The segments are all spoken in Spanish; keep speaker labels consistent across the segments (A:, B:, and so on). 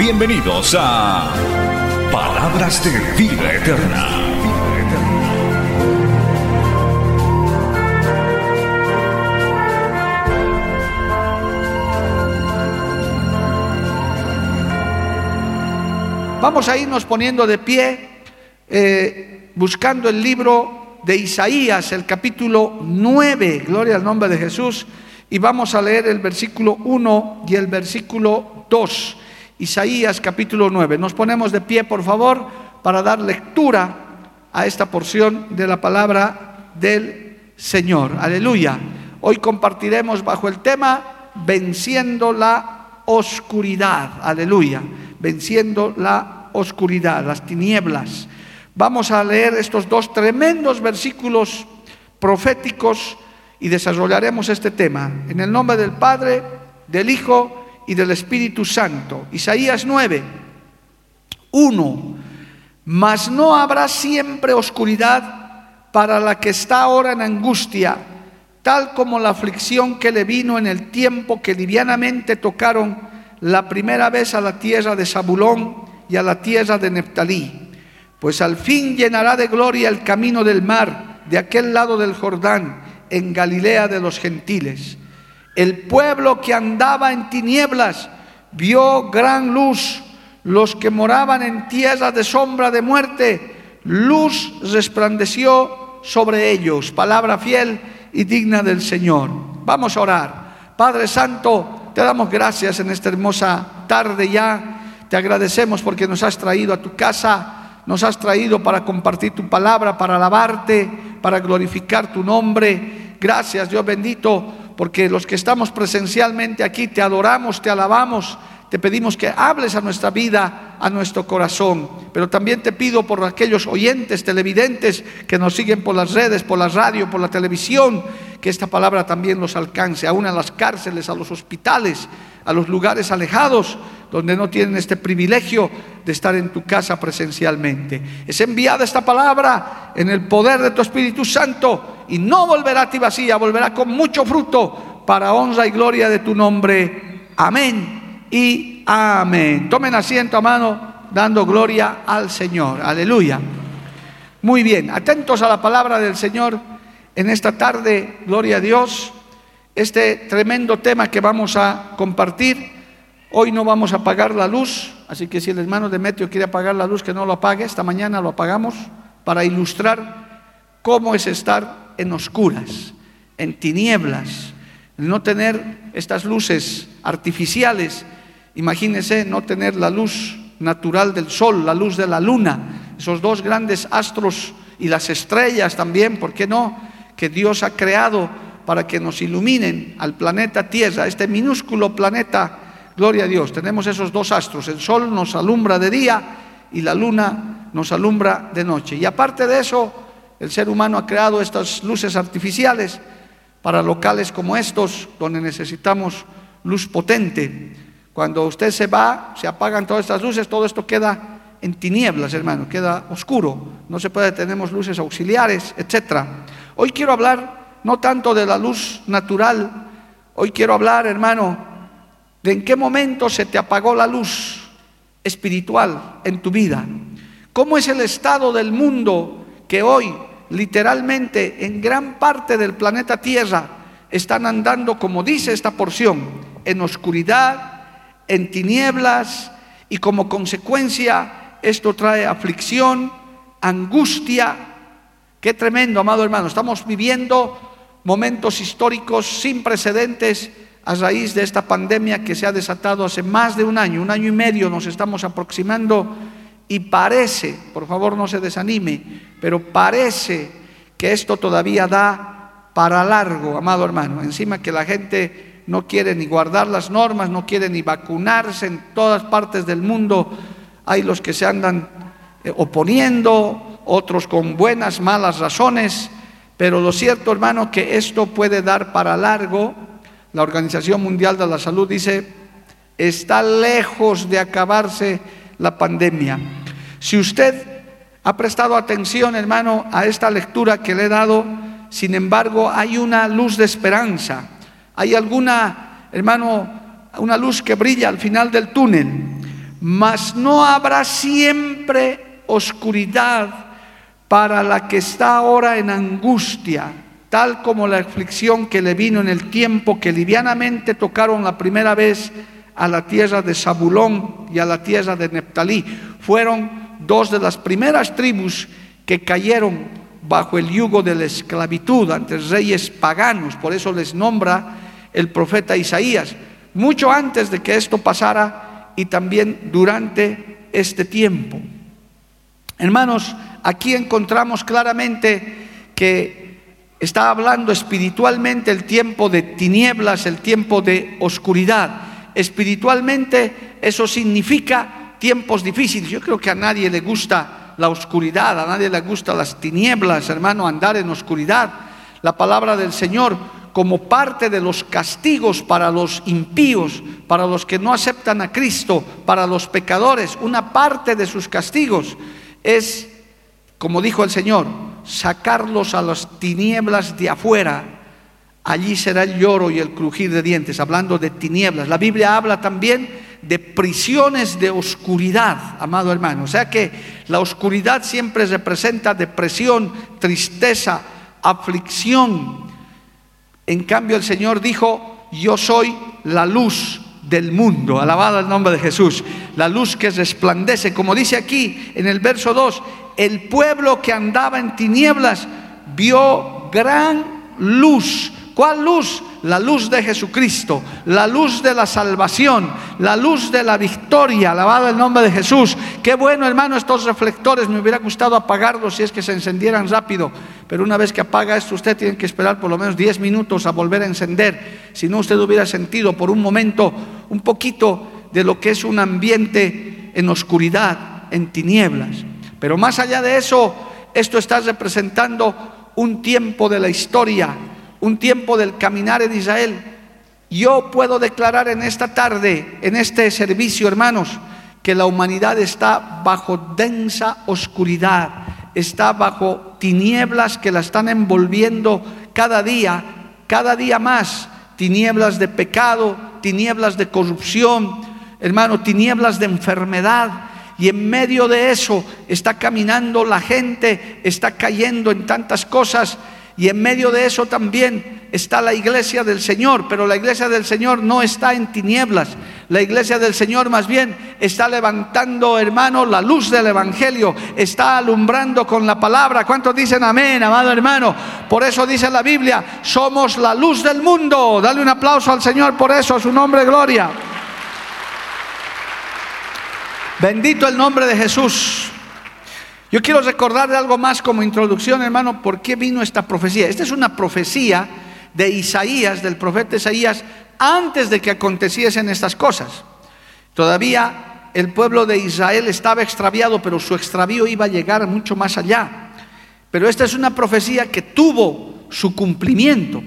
A: Bienvenidos a Palabras de Vida Eterna.
B: Vamos a irnos poniendo de pie, eh, buscando el libro de Isaías, el capítulo 9, gloria al nombre de Jesús, y vamos a leer el versículo 1 y el versículo 2. Isaías capítulo 9. Nos ponemos de pie, por favor, para dar lectura a esta porción de la palabra del Señor. Aleluya. Hoy compartiremos bajo el tema venciendo la oscuridad. Aleluya venciendo la oscuridad, las tinieblas. Vamos a leer estos dos tremendos versículos proféticos y desarrollaremos este tema. En el nombre del Padre, del Hijo y del Espíritu Santo. Isaías 9, 1. Mas no habrá siempre oscuridad para la que está ahora en angustia, tal como la aflicción que le vino en el tiempo que livianamente tocaron la primera vez a la tierra de Zabulón y a la tierra de Neftalí, pues al fin llenará de gloria el camino del mar de aquel lado del Jordán, en Galilea de los gentiles. El pueblo que andaba en tinieblas vio gran luz, los que moraban en tierra de sombra de muerte, luz resplandeció sobre ellos. Palabra fiel y digna del Señor. Vamos a orar. Padre Santo, te damos gracias en esta hermosa tarde ya. Te agradecemos porque nos has traído a tu casa, nos has traído para compartir tu palabra, para alabarte, para glorificar tu nombre. Gracias, Dios bendito, porque los que estamos presencialmente aquí te adoramos, te alabamos, te pedimos que hables a nuestra vida, a nuestro corazón. Pero también te pido por aquellos oyentes, televidentes que nos siguen por las redes, por la radio, por la televisión, que esta palabra también los alcance, aún a las cárceles, a los hospitales, a los lugares alejados, donde no tienen este privilegio de estar en tu casa presencialmente. Es enviada esta palabra en el poder de tu Espíritu Santo y no volverá a ti vacía, volverá con mucho fruto para honra y gloria de tu nombre. Amén y amén. Tomen asiento a mano dando gloria al Señor. Aleluya. Muy bien, atentos a la palabra del Señor en esta tarde, gloria a Dios. Este tremendo tema que vamos a compartir. Hoy no vamos a apagar la luz, así que si el hermano Demetrio quiere apagar la luz, que no lo apague. Esta mañana lo apagamos para ilustrar cómo es estar en oscuras, en tinieblas, no tener estas luces artificiales Imagínese no tener la luz natural del sol, la luz de la luna, esos dos grandes astros y las estrellas también, ¿por qué no? Que Dios ha creado para que nos iluminen al planeta Tierra, este minúsculo planeta, gloria a Dios. Tenemos esos dos astros, el sol nos alumbra de día y la luna nos alumbra de noche. Y aparte de eso, el ser humano ha creado estas luces artificiales para locales como estos, donde necesitamos luz potente. Cuando usted se va, se apagan todas estas luces, todo esto queda en tinieblas, hermano, queda oscuro. No se puede, tenemos luces auxiliares, etc. Hoy quiero hablar no tanto de la luz natural, hoy quiero hablar, hermano, de en qué momento se te apagó la luz espiritual en tu vida. ¿Cómo es el estado del mundo que hoy, literalmente, en gran parte del planeta Tierra, están andando, como dice esta porción, en oscuridad, en tinieblas y como consecuencia esto trae aflicción, angustia. Qué tremendo, amado hermano. Estamos viviendo momentos históricos sin precedentes a raíz de esta pandemia que se ha desatado hace más de un año, un año y medio nos estamos aproximando y parece, por favor no se desanime, pero parece que esto todavía da para largo, amado hermano. Encima que la gente no quiere ni guardar las normas, no quiere ni vacunarse. En todas partes del mundo hay los que se andan eh, oponiendo, otros con buenas, malas razones. Pero lo cierto, hermano, que esto puede dar para largo. La Organización Mundial de la Salud dice, está lejos de acabarse la pandemia. Si usted ha prestado atención, hermano, a esta lectura que le he dado, sin embargo, hay una luz de esperanza. Hay alguna, hermano, una luz que brilla al final del túnel. Mas no habrá siempre oscuridad para la que está ahora en angustia, tal como la aflicción que le vino en el tiempo que livianamente tocaron la primera vez a la tierra de Zabulón y a la tierra de Neptalí. Fueron dos de las primeras tribus que cayeron bajo el yugo de la esclavitud ante reyes paganos, por eso les nombra el profeta Isaías, mucho antes de que esto pasara y también durante este tiempo. Hermanos, aquí encontramos claramente que está hablando espiritualmente el tiempo de tinieblas, el tiempo de oscuridad espiritualmente eso significa tiempos difíciles. Yo creo que a nadie le gusta la oscuridad, a nadie le gusta las tinieblas, hermano, andar en oscuridad. La palabra del Señor como parte de los castigos para los impíos, para los que no aceptan a Cristo, para los pecadores, una parte de sus castigos es, como dijo el Señor, sacarlos a las tinieblas de afuera allí será el lloro y el crujir de dientes, hablando de tinieblas. La Biblia habla también de prisiones de oscuridad, amado hermano. O sea que la oscuridad siempre representa depresión, tristeza, aflicción. En cambio el Señor dijo, yo soy la luz del mundo. Alabado el nombre de Jesús. La luz que resplandece, como dice aquí en el verso 2, el pueblo que andaba en tinieblas vio gran luz. ¿Cuál luz? La luz de Jesucristo, la luz de la salvación, la luz de la victoria. Alabado el nombre de Jesús. Qué bueno, hermano, estos reflectores. Me hubiera gustado apagarlos si es que se encendieran rápido. Pero una vez que apaga esto, usted tiene que esperar por lo menos 10 minutos a volver a encender. Si no, usted hubiera sentido por un momento un poquito de lo que es un ambiente en oscuridad, en tinieblas. Pero más allá de eso, esto está representando un tiempo de la historia un tiempo del caminar en Israel. Yo puedo declarar en esta tarde, en este servicio, hermanos, que la humanidad está bajo densa oscuridad, está bajo tinieblas que la están envolviendo cada día, cada día más, tinieblas de pecado, tinieblas de corrupción, hermano, tinieblas de enfermedad. Y en medio de eso está caminando la gente, está cayendo en tantas cosas y en medio de eso también está la iglesia del Señor, pero la iglesia del Señor no está en tinieblas. La iglesia del Señor más bien está levantando, hermano, la luz del Evangelio, está alumbrando con la palabra. ¿Cuántos dicen amén, amado hermano? Por eso dice la Biblia, somos la luz del mundo. Dale un aplauso al Señor por eso, a su nombre, gloria. Bendito el nombre de Jesús. Yo quiero recordarle algo más como introducción, hermano, por qué vino esta profecía. Esta es una profecía de Isaías, del profeta Isaías, antes de que aconteciesen estas cosas. Todavía el pueblo de Israel estaba extraviado, pero su extravío iba a llegar mucho más allá. Pero esta es una profecía que tuvo su cumplimiento.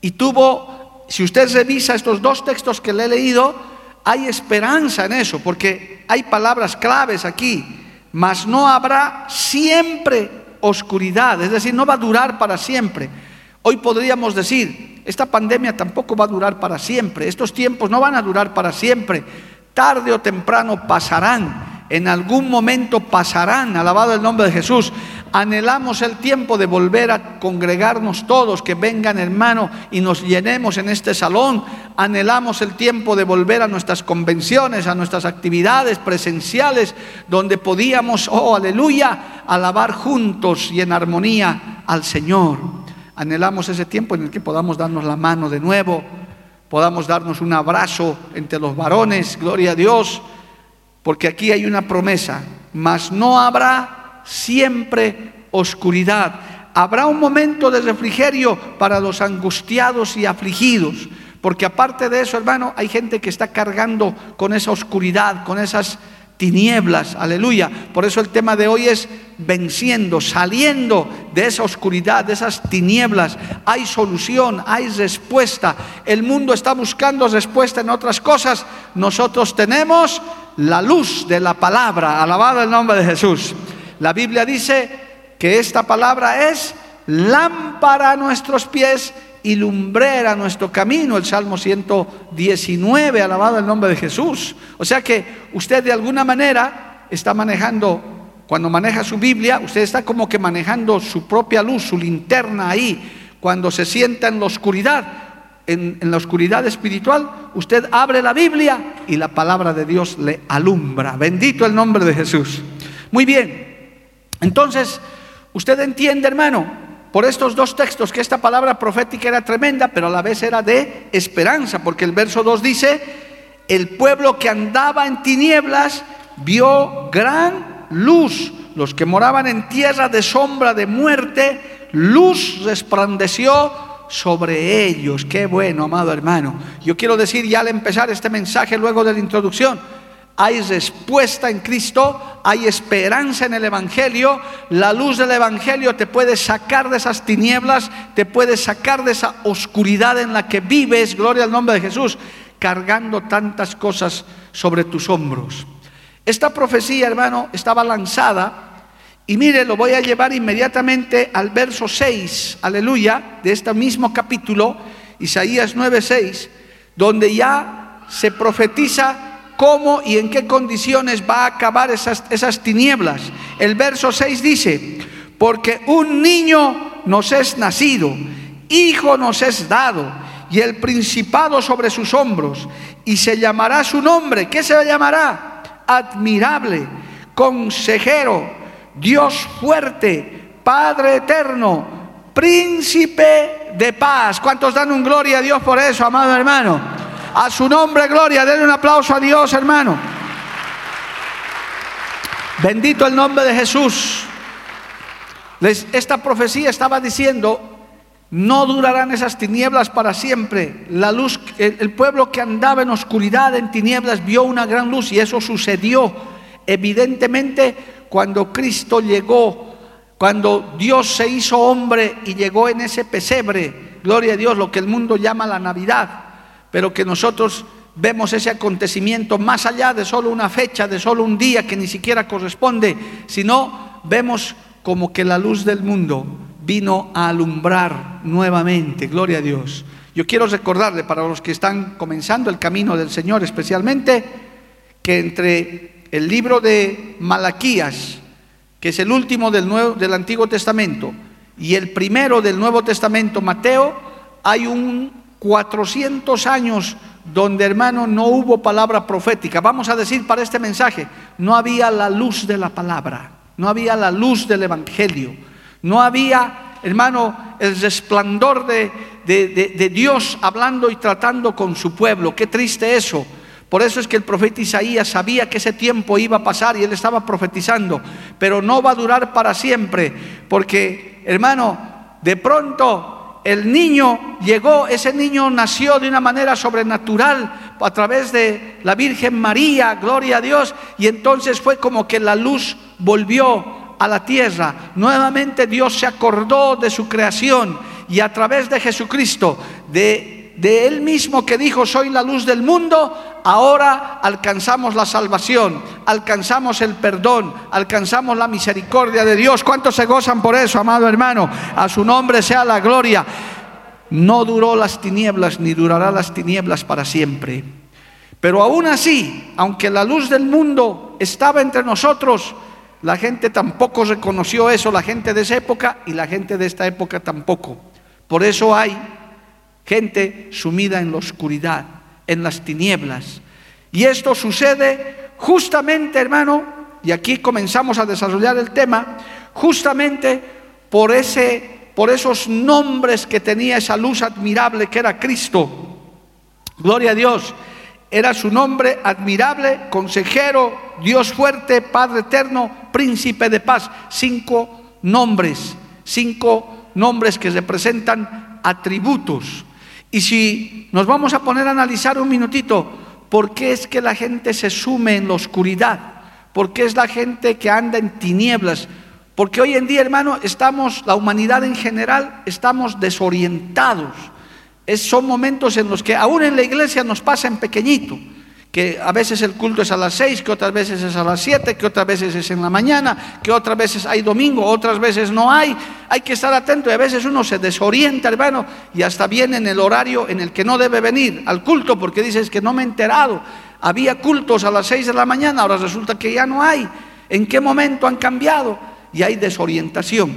B: Y tuvo, si usted revisa estos dos textos que le he leído, hay esperanza en eso, porque hay palabras claves aquí mas no habrá siempre oscuridad, es decir, no va a durar para siempre. Hoy podríamos decir, esta pandemia tampoco va a durar para siempre, estos tiempos no van a durar para siempre, tarde o temprano pasarán en algún momento pasarán, alabado el nombre de Jesús. Anhelamos el tiempo de volver a congregarnos todos, que vengan hermano y nos llenemos en este salón. Anhelamos el tiempo de volver a nuestras convenciones, a nuestras actividades presenciales, donde podíamos, oh aleluya, alabar juntos y en armonía al Señor. Anhelamos ese tiempo en el que podamos darnos la mano de nuevo, podamos darnos un abrazo entre los varones, gloria a Dios porque aquí hay una promesa, mas no habrá siempre oscuridad. Habrá un momento de refrigerio para los angustiados y afligidos, Porque aparte de eso, hermano, hay gente que está cargando con esa oscuridad, con esas tinieblas, aleluya. Por eso el tema de hoy es venciendo, saliendo de esa oscuridad, de esas tinieblas. Hay solución, hay respuesta. El mundo está buscando respuesta en otras cosas. Nosotros tenemos la luz de la palabra. Alabado el nombre de Jesús. La Biblia dice que esta palabra es lámpara a nuestros pies y lumbrera nuestro camino, el Salmo 119, alabado el nombre de Jesús. O sea que usted de alguna manera está manejando, cuando maneja su Biblia, usted está como que manejando su propia luz, su linterna ahí. Cuando se sienta en la oscuridad, en, en la oscuridad espiritual, usted abre la Biblia y la palabra de Dios le alumbra. Bendito el nombre de Jesús. Muy bien. Entonces, usted entiende, hermano, por estos dos textos que esta palabra profética era tremenda, pero a la vez era de esperanza, porque el verso 2 dice, el pueblo que andaba en tinieblas vio gran luz, los que moraban en tierra de sombra de muerte, luz resplandeció sobre ellos. Qué bueno, amado hermano. Yo quiero decir ya al empezar este mensaje luego de la introducción, hay respuesta en Cristo, hay esperanza en el Evangelio, la luz del Evangelio te puede sacar de esas tinieblas, te puede sacar de esa oscuridad en la que vives, gloria al nombre de Jesús, cargando tantas cosas sobre tus hombros. Esta profecía, hermano, estaba lanzada y mire, lo voy a llevar inmediatamente al verso 6, aleluya, de este mismo capítulo, Isaías 9:6, donde ya se profetiza cómo y en qué condiciones va a acabar esas, esas tinieblas. El verso 6 dice, porque un niño nos es nacido, hijo nos es dado, y el principado sobre sus hombros, y se llamará su nombre. ¿Qué se llamará? Admirable, consejero, Dios fuerte, Padre eterno, príncipe de paz. ¿Cuántos dan un gloria a Dios por eso, amado hermano? A su nombre, gloria. Denle un aplauso a Dios, hermano. Bendito el nombre de Jesús. esta profecía estaba diciendo, no durarán esas tinieblas para siempre. La luz, el, pueblo que andaba en oscuridad, en tinieblas, vio una gran luz y eso sucedió evidentemente cuando Cristo llegó, cuando Dios se hizo hombre y llegó en ese pesebre, gloria a Dios, lo que el mundo llama la Navidad pero que nosotros vemos ese acontecimiento más allá de solo una fecha, de solo un día que ni siquiera corresponde, sino vemos como que la luz del mundo vino a alumbrar nuevamente, gloria a Dios. Yo quiero recordarle para los que están comenzando el camino del Señor especialmente, que entre el libro de Malaquías, que es el último del, del Antiguo Testamento, y el primero del Nuevo Testamento, Mateo, hay un 400 años donde hermano no hubo palabra profética. Vamos a decir para este mensaje, no había la luz de la palabra, no había la luz del Evangelio, no había, hermano, el resplandor de, de, Dios hablando y tratando con su pueblo. Qué triste eso. Por eso es que el profeta Isaías sabía que ese tiempo iba a pasar y él estaba profetizando, pero no va a durar para siempre, porque, hermano, de pronto el niño llegó, ese niño nació de una manera sobrenatural a través de la Virgen María, gloria a Dios, y entonces fue como que la luz volvió a la tierra. Nuevamente Dios se acordó de su creación y a través de Jesucristo, de de Él mismo que dijo, soy la luz del mundo, ahora alcanzamos la salvación, alcanzamos el perdón, alcanzamos la misericordia de Dios. ¿Cuántos se gozan por eso, amado hermano? A su nombre sea la gloria. No duró las tinieblas ni durará las tinieblas para siempre. Pero aún así, aunque la luz del mundo estaba entre nosotros, la gente tampoco reconoció eso, la gente de esa época y la gente de esta época tampoco. Por eso hay gente sumida en la oscuridad, en las tinieblas. Y esto sucede justamente, hermano, y aquí comenzamos a desarrollar el tema, justamente por ese por esos nombres que tenía esa luz admirable que era Cristo. Gloria a Dios. Era su nombre admirable, consejero, Dios fuerte, Padre eterno, príncipe de paz. Cinco nombres, cinco nombres que representan atributos. Y si nos vamos a poner a analizar un minutito, ¿por qué es que la gente se sume en la oscuridad? ¿Por qué es la gente que anda en tinieblas? Porque hoy en día, hermano, estamos, la humanidad en general, estamos desorientados. son momentos en los que aún en la iglesia nos pasa en pequeñito que a veces el culto es a las seis, que otras veces es a las siete, que otras veces es en la mañana, que otras veces hay domingo, otras veces no hay. Hay que estar atento y a veces uno se desorienta, hermano, y hasta viene en el horario en el que no debe venir al culto porque dices que no me he enterado. Había cultos a las seis de la mañana, ahora resulta que ya no hay. ¿En qué momento han cambiado? Y hay desorientación.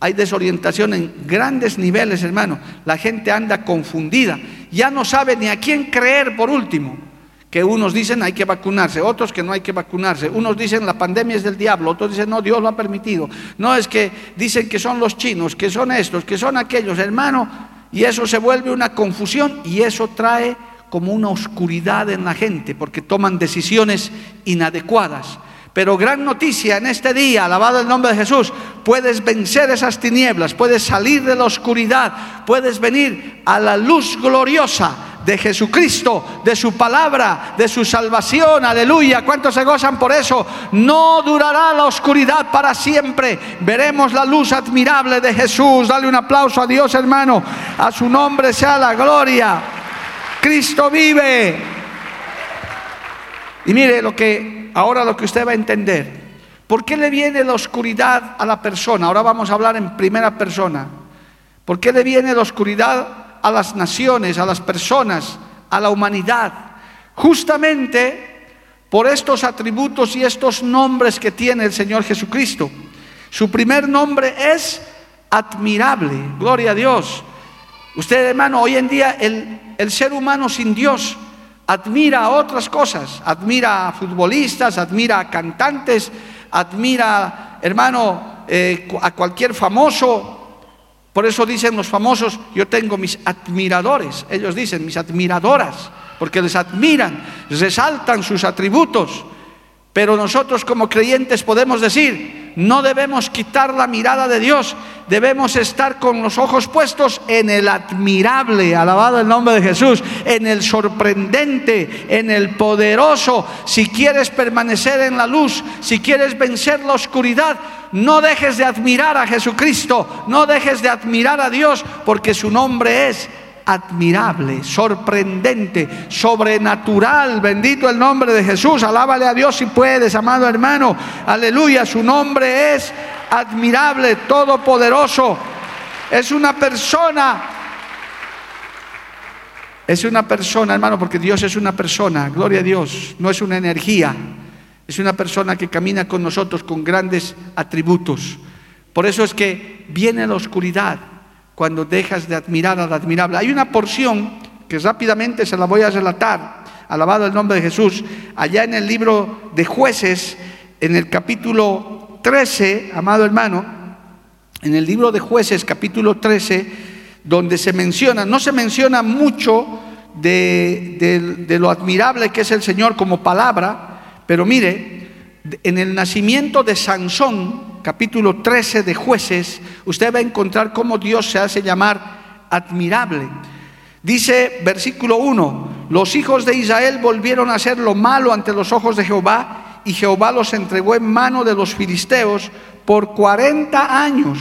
B: Hay desorientación en grandes niveles, hermano. La gente anda confundida. Ya no sabe ni a quién creer por último que unos dicen hay que vacunarse, otros que no hay que vacunarse, unos dicen la pandemia es del diablo, otros dicen no, Dios lo ha permitido, no es que dicen que son los chinos, que son estos, que son aquellos, hermano, y eso se vuelve una confusión y eso trae como una oscuridad en la gente, porque toman decisiones inadecuadas. Pero gran noticia en este día, alabado el nombre de Jesús, puedes vencer esas tinieblas, puedes salir de la oscuridad, puedes venir a la luz gloriosa de Jesucristo, de su palabra, de su salvación. Aleluya. ¿Cuántos se gozan por eso? No durará la oscuridad para siempre. Veremos la luz admirable de Jesús. Dale un aplauso a Dios, hermano. A su nombre sea la gloria. Cristo vive. Y mire lo que ahora lo que usted va a entender. ¿Por qué le viene la oscuridad a la persona? Ahora vamos a hablar en primera persona. ¿Por qué le viene la oscuridad a las naciones, a las personas, a la humanidad, justamente por estos atributos y estos nombres que tiene el Señor Jesucristo. Su primer nombre es admirable, gloria a Dios. Usted, hermano, hoy en día el, el ser humano sin Dios admira a otras cosas, admira a futbolistas, admira a cantantes, admira, hermano, eh, a cualquier famoso, por eso dicen los famosos, yo tengo mis admiradores, ellos dicen mis admiradoras, porque les admiran, resaltan sus atributos. Pero nosotros como creyentes podemos decir, no debemos quitar la mirada de Dios, debemos estar con los ojos puestos en el admirable, alabado el nombre de Jesús, en el sorprendente, en el poderoso. Si quieres permanecer en la luz, si quieres vencer la oscuridad, no dejes de admirar a Jesucristo, no dejes de admirar a Dios, porque su nombre es admirable, sorprendente, sobrenatural. Bendito el nombre de Jesús. Alábale a Dios si puedes, amado hermano. Aleluya. Su nombre es admirable, todopoderoso. Es una persona. Es una persona, hermano, porque Dios es una persona. Gloria a Dios. No es una energía. Es una persona que camina con nosotros con grandes atributos. Por eso es que viene la oscuridad cuando dejas de admirar al admirable. Hay una porción que rápidamente se la voy a relatar, alabado el nombre de Jesús, allá en el libro de jueces, en el capítulo 13, amado hermano, en el libro de jueces capítulo 13, donde se menciona, no se menciona mucho de, de lo admirable que es el Señor como palabra, pero mire, en el nacimiento de Sansón, capítulo 13 de jueces, usted va a encontrar cómo Dios se hace llamar admirable. Dice versículo 1, los hijos de Israel volvieron a hacer lo malo ante los ojos de Jehová y Jehová los entregó en mano de los filisteos por 40 años.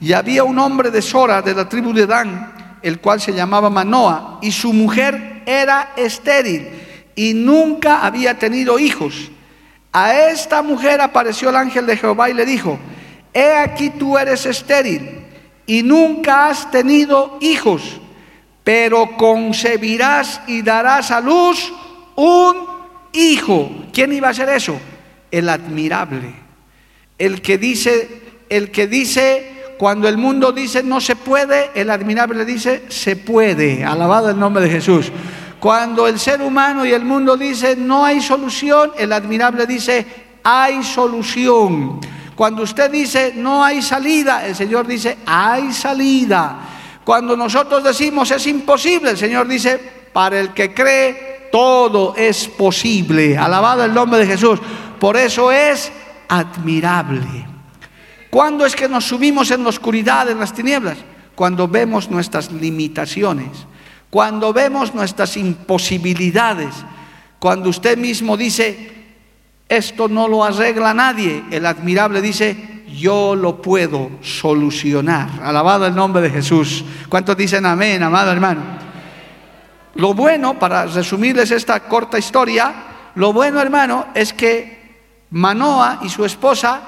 B: Y había un hombre de Sora, de la tribu de Dan, el cual se llamaba Manoa, y su mujer era estéril y nunca había tenido hijos. A esta mujer apareció el ángel de Jehová y le dijo, he aquí tú eres estéril y nunca has tenido hijos, pero concebirás y darás a luz un hijo. ¿Quién iba a hacer eso? El admirable. El que dice, el que dice, cuando el mundo dice no se puede, el admirable dice se puede. Alabado el nombre de Jesús. Cuando el ser humano y el mundo dicen no hay solución, el admirable dice hay solución. Cuando usted dice no hay salida, el Señor dice hay salida. Cuando nosotros decimos es imposible, el Señor dice para el que cree todo es posible. Alabado el nombre de Jesús. Por eso es admirable. ¿Cuándo es que nos subimos en la oscuridad, en las tinieblas? Cuando vemos nuestras limitaciones cuando vemos nuestras imposibilidades, cuando usted mismo dice, esto no lo arregla nadie, el admirable dice, yo lo puedo solucionar. Alabado el nombre de Jesús. ¿Cuántos dicen amén, amado hermano? Lo bueno, para resumirles esta corta historia, lo bueno, hermano, es que Manoa y su esposa,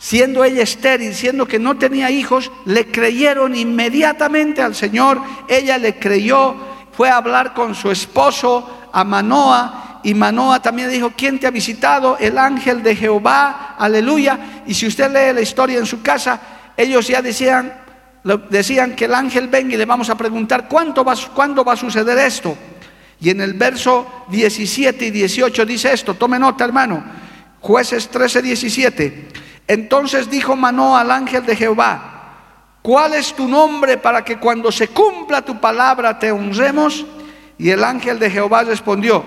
B: siendo ella estéril, siendo que no tenía hijos, le creyeron inmediatamente al Señor. Ella le creyó, fue a hablar con su esposo, a Manoa, y Manoa también dijo, ¿quién te ha visitado? El ángel de Jehová, aleluya. Y si usted lee la historia en su casa, ellos ya decían, decían que el ángel venga y le vamos a preguntar, ¿cuánto va, ¿cuándo va a suceder esto? Y en el verso 17 y 18 dice esto, tome nota hermano, jueces 13, 17. Entonces dijo Manoa al ángel de Jehová, ¿cuál es tu nombre para que cuando se cumpla tu palabra te honremos? Y el ángel de Jehová respondió,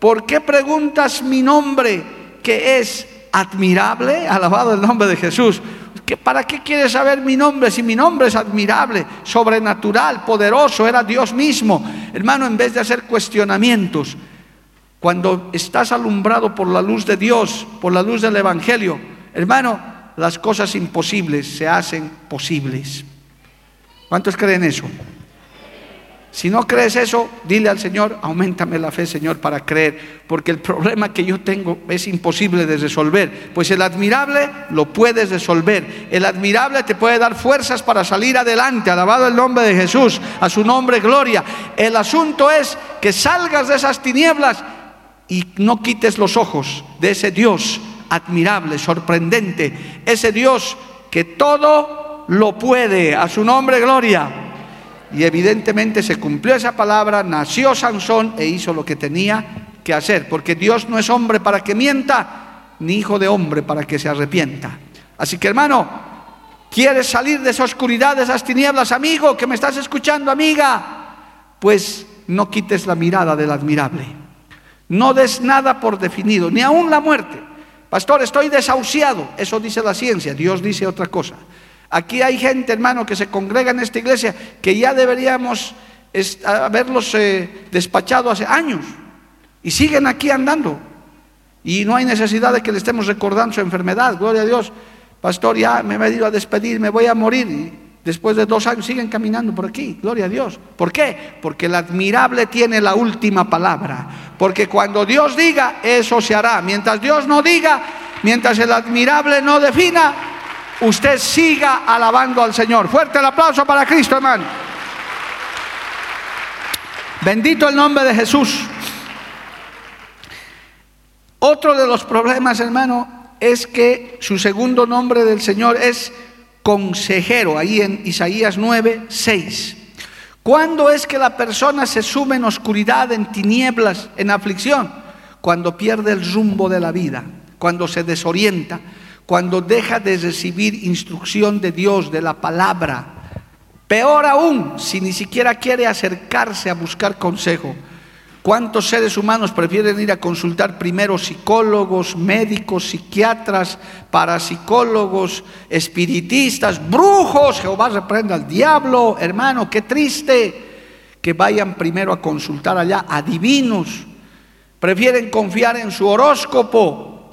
B: ¿Por qué preguntas mi nombre que es admirable? Alabado el nombre de Jesús. ¿Para qué quieres saber mi nombre si mi nombre es admirable, sobrenatural, poderoso? Era Dios mismo. Hermano, en vez de hacer cuestionamientos, cuando estás alumbrado por la luz de Dios, por la luz del Evangelio, hermano, las cosas imposibles se hacen posibles. ¿Cuántos creen eso? Si no crees eso, dile al Señor, aumentame la fe, Señor, para creer, porque el problema que yo tengo es imposible de resolver, pues el admirable lo puedes resolver. El admirable te puede dar fuerzas para salir adelante, alabado el nombre de Jesús, a su nombre gloria. El asunto es que salgas de esas tinieblas y no quites los ojos de ese Dios admirable, sorprendente, ese Dios que todo lo puede, a su nombre gloria. Y evidentemente se cumplió esa palabra, nació Sansón e hizo lo que tenía que hacer, porque Dios no es hombre para que mienta, ni hijo de hombre para que se arrepienta. Así que hermano, ¿quieres salir de esa oscuridad, de esas tinieblas, amigo, que me estás escuchando, amiga? Pues no quites la mirada del admirable. No des nada por definido, ni aún la muerte. Pastor, estoy desahuciado. Eso dice la ciencia, Dios dice otra cosa. Aquí hay gente, hermano, que se congrega en esta iglesia que ya deberíamos haberlos eh, despachado hace años y siguen aquí andando. Y no hay necesidad de que le estemos recordando su enfermedad. Gloria a Dios. Pastor, ya me he venido a despedir, me voy a morir. Después de dos años siguen caminando por aquí. Gloria a Dios. ¿Por qué? Porque el admirable tiene la última palabra. Porque cuando Dios diga, eso se hará. Mientras Dios no diga, mientras el admirable no defina, usted siga alabando al Señor. Fuerte el aplauso para Cristo, hermano. Bendito el nombre de Jesús. Otro de los problemas, hermano, es que su segundo nombre del Señor es consejero, ahí en Isaías 9, 6. ¿Cuándo es que la persona se sume en oscuridad, en tinieblas, en aflicción? Cuando pierde el rumbo de la vida, cuando se desorienta, cuando deja de recibir instrucción de Dios, de la palabra. Peor aún, si ni siquiera quiere acercarse a buscar consejo. ¿Cuántos seres humanos prefieren ir a consultar primero psicólogos, médicos, psiquiatras, parapsicólogos, espiritistas, brujos? Jehová reprenda al diablo, hermano, qué triste que vayan primero a consultar allá a divinos. Prefieren confiar en su horóscopo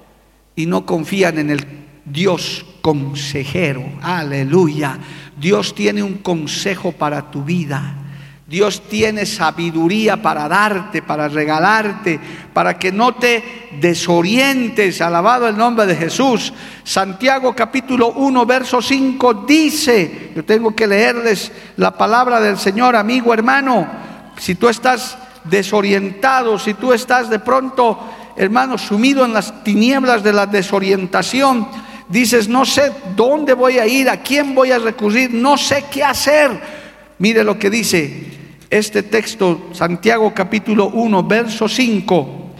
B: y no confían en el Dios consejero. Aleluya. Dios tiene un consejo para tu vida. Dios tiene sabiduría para darte, para regalarte, para que no te desorientes. Alabado el nombre de Jesús. Santiago capítulo 1, verso 5 dice, yo tengo que leerles la palabra del Señor, amigo, hermano. Si tú estás desorientado, si tú estás de pronto, hermano, sumido en las tinieblas de la desorientación, dices, no sé dónde voy a ir, a quién voy a recurrir, no sé qué hacer. Mire lo que dice este texto, Santiago capítulo 1, verso 5.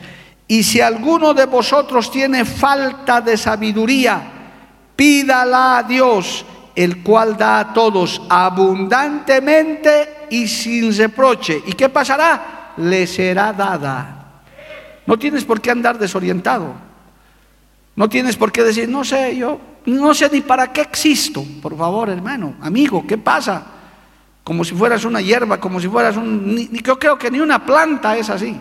B: Y si alguno de vosotros tiene falta de sabiduría, pídala a Dios, el cual da a todos abundantemente y sin reproche. ¿Y qué pasará? Le será dada. No tienes por qué andar desorientado. No tienes por qué decir, no sé, yo no sé ni para qué existo. Por favor, hermano, amigo, ¿qué pasa? Como si fueras una hierba, como si fueras un... Ni, yo creo que ni una planta es así.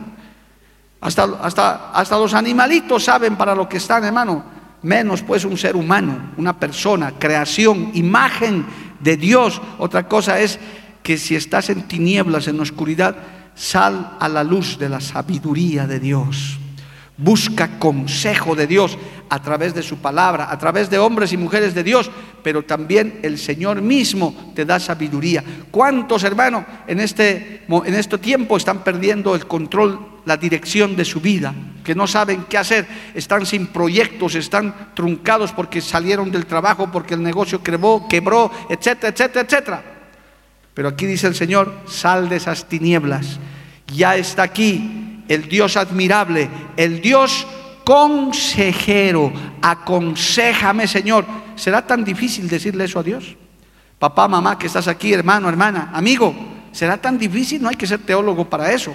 B: Hasta, hasta, hasta los animalitos saben para lo que están, hermano. Menos pues un ser humano, una persona, creación, imagen de Dios. Otra cosa es que si estás en tinieblas, en oscuridad, sal a la luz de la sabiduría de Dios. Busca consejo de Dios a través de su palabra, a través de hombres y mujeres de Dios, pero también el Señor mismo te da sabiduría. ¿Cuántos hermanos en este, en este tiempo están perdiendo el control, la dirección de su vida? Que no saben qué hacer, están sin proyectos, están truncados porque salieron del trabajo, porque el negocio quebró, quebró, etcétera, etcétera, etcétera. Pero aquí dice el Señor, sal de esas tinieblas. Ya está aquí el Dios admirable, el Dios consejero. Aconsejame, Señor. ¿Será tan difícil decirle eso a Dios? Papá, mamá, que estás aquí, hermano, hermana, amigo, ¿será tan difícil? No hay que ser teólogo para eso.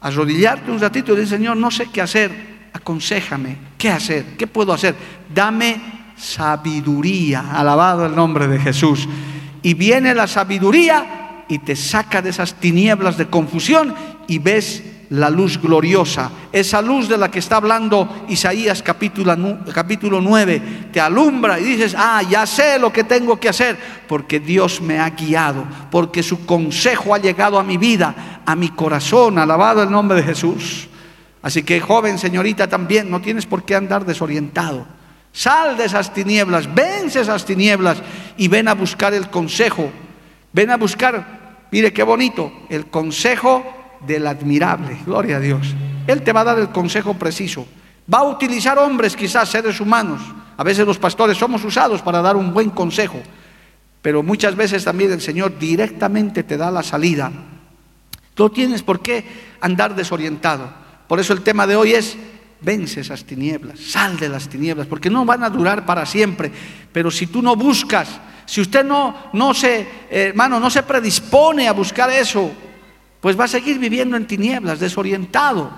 B: Arrodillarte un ratito y decir, Señor, no sé qué hacer. Aconsejame, ¿qué hacer? ¿Qué puedo hacer? Dame sabiduría. Alabado el nombre de Jesús. Y viene la sabiduría y te saca de esas tinieblas de confusión y ves la luz gloriosa, esa luz de la que está hablando Isaías capítulo, capítulo 9, te alumbra y dices, ah, ya sé lo que tengo que hacer, porque Dios me ha guiado, porque su consejo ha llegado a mi vida, a mi corazón, alabado el nombre de Jesús. Así que joven, señorita, también no tienes por qué andar desorientado. Sal de esas tinieblas, vence esas tinieblas y ven a buscar el consejo. Ven a buscar, mire qué bonito, el consejo del admirable. Gloria a Dios. Él te va a dar el consejo preciso. Va a utilizar hombres, quizás seres humanos. A veces los pastores somos usados para dar un buen consejo, pero muchas veces también el Señor directamente te da la salida. No tienes por qué andar desorientado. Por eso el tema de hoy es vence esas tinieblas, sal de las tinieblas, porque no van a durar para siempre. Pero si tú no buscas, si usted no, no se, hermano, no se predispone a buscar eso, pues va a seguir viviendo en tinieblas, desorientado.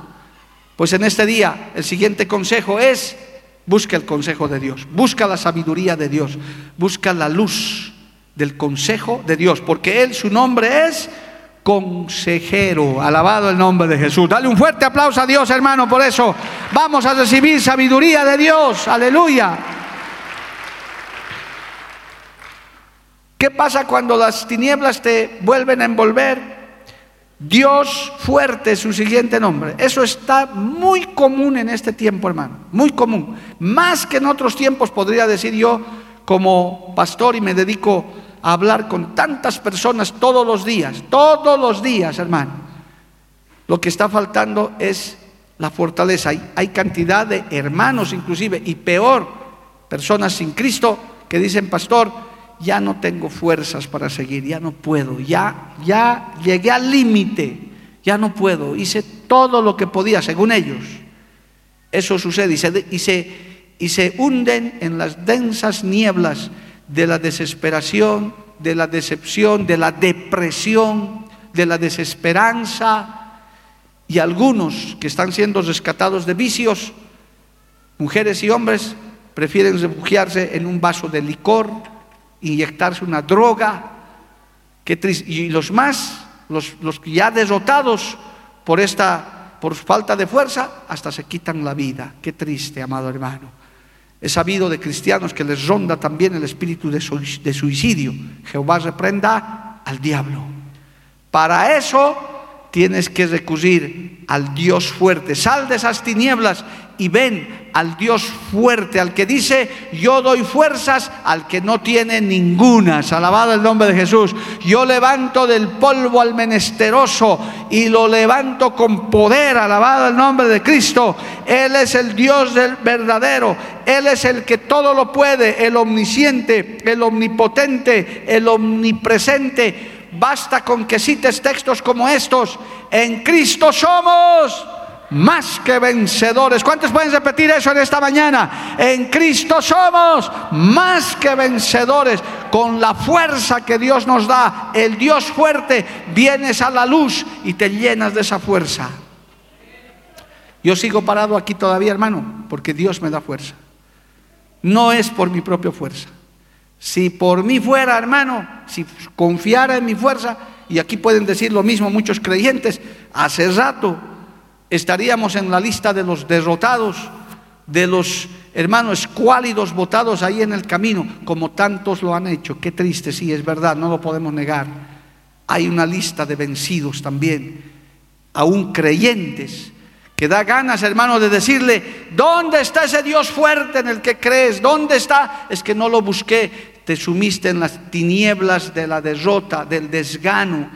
B: Pues en este día el siguiente consejo es, busca el consejo de Dios, busca la sabiduría de Dios, busca la luz del consejo de Dios, porque Él, su nombre es consejero. Alabado el nombre de Jesús. Dale un fuerte aplauso a Dios, hermano, por eso vamos a recibir sabiduría de Dios. Aleluya. ¿Qué pasa cuando las tinieblas te vuelven a envolver? Dios fuerte es su siguiente nombre. Eso está muy común en este tiempo, hermano. Muy común. Más que en otros tiempos, podría decir yo, como pastor y me dedico a hablar con tantas personas todos los días. Todos los días, hermano. Lo que está faltando es la fortaleza. Hay, hay cantidad de hermanos inclusive, y peor, personas sin Cristo que dicen, pastor, ya no tengo fuerzas para seguir, ya no puedo, ya, ya llegué al límite, ya no puedo, hice todo lo que podía según ellos. Eso sucede y se, y se, y se hunden en las densas nieblas de la desesperación, de la decepción, de la depresión, de la desesperanza. Y algunos que están siendo rescatados de vicios, mujeres y hombres, prefieren refugiarse en un vaso de licor, inyectarse una droga. Qué triste. Y los más, los, los ya derrotados por esta, por falta de fuerza, hasta se quitan la vida. Qué triste, amado hermano. He sabido de cristianos que les ronda también el espíritu de suicidio. Jehová reprenda al diablo. Para eso tienes que recurrir al Dios fuerte. Sal de esas tinieblas y ven al Dios fuerte, al que dice, yo doy fuerzas al que no tiene ninguna. Alabado el nombre de Jesús. Yo levanto del polvo al menesteroso y lo levanto con poder. Alabado el nombre de Cristo. Él es el Dios del verdadero. Él es el que todo lo puede, el omnisciente, el omnipotente, el omnipresente Basta con que cites textos como estos. En Cristo somos más que vencedores. ¿Cuántos pueden repetir eso en esta mañana? En Cristo somos más que vencedores. Con la fuerza que Dios nos da, el Dios fuerte, vienes a la luz y te llenas de esa fuerza. Yo sigo parado aquí todavía, hermano, porque Dios me da fuerza. No es por mi propia fuerza. Si por mí fuera, hermano, si confiara en mi fuerza, y aquí pueden decir lo mismo muchos creyentes, hace rato estaríamos en la lista de los derrotados, de los hermanos escuálidos votados ahí en el camino, como tantos lo han hecho. Qué triste, sí, es verdad, no lo podemos negar. Hay una lista de vencidos también, aún creyentes, que da ganas, hermano, de decirle, ¿dónde está ese Dios fuerte en el que crees? ¿Dónde está? Es que no lo busqué, te sumiste en las tinieblas de la derrota, del desgano,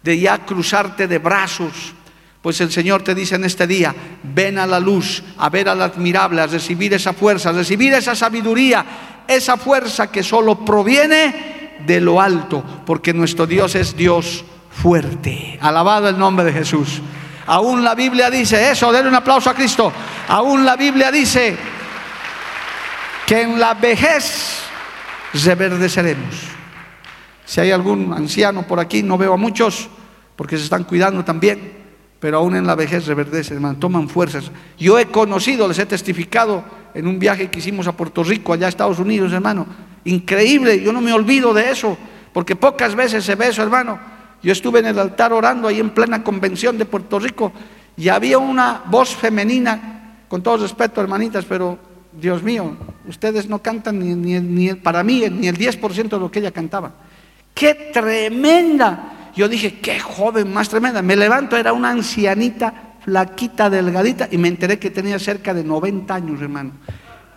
B: de ya cruzarte de brazos. Pues el Señor te dice en este día, ven a la luz, a ver al admirable, a recibir esa fuerza, a recibir esa sabiduría, esa fuerza que solo proviene de lo alto, porque nuestro Dios es Dios fuerte. Alabado el nombre de Jesús. Aún la Biblia dice eso, denle un aplauso a Cristo. Aún la Biblia dice que en la vejez reverdeceremos. Si hay algún anciano por aquí, no veo a muchos, porque se están cuidando también, pero aún en la vejez reverdecen, hermano, toman fuerzas. Yo he conocido, les he testificado en un viaje que hicimos a Puerto Rico, allá a Estados Unidos, hermano. Increíble, yo no me olvido de eso, porque pocas veces se ve eso, hermano. Yo estuve en el altar orando ahí en plena convención de Puerto Rico y había una voz femenina, con todo respeto, hermanitas, pero Dios mío, ustedes no cantan ni, ni, para mí ni el 10% de lo que ella cantaba. ¡Qué tremenda! Yo dije, qué joven más tremenda. Me levanto, era una ancianita, flaquita, delgadita, y me enteré que tenía cerca de 90 años, hermano.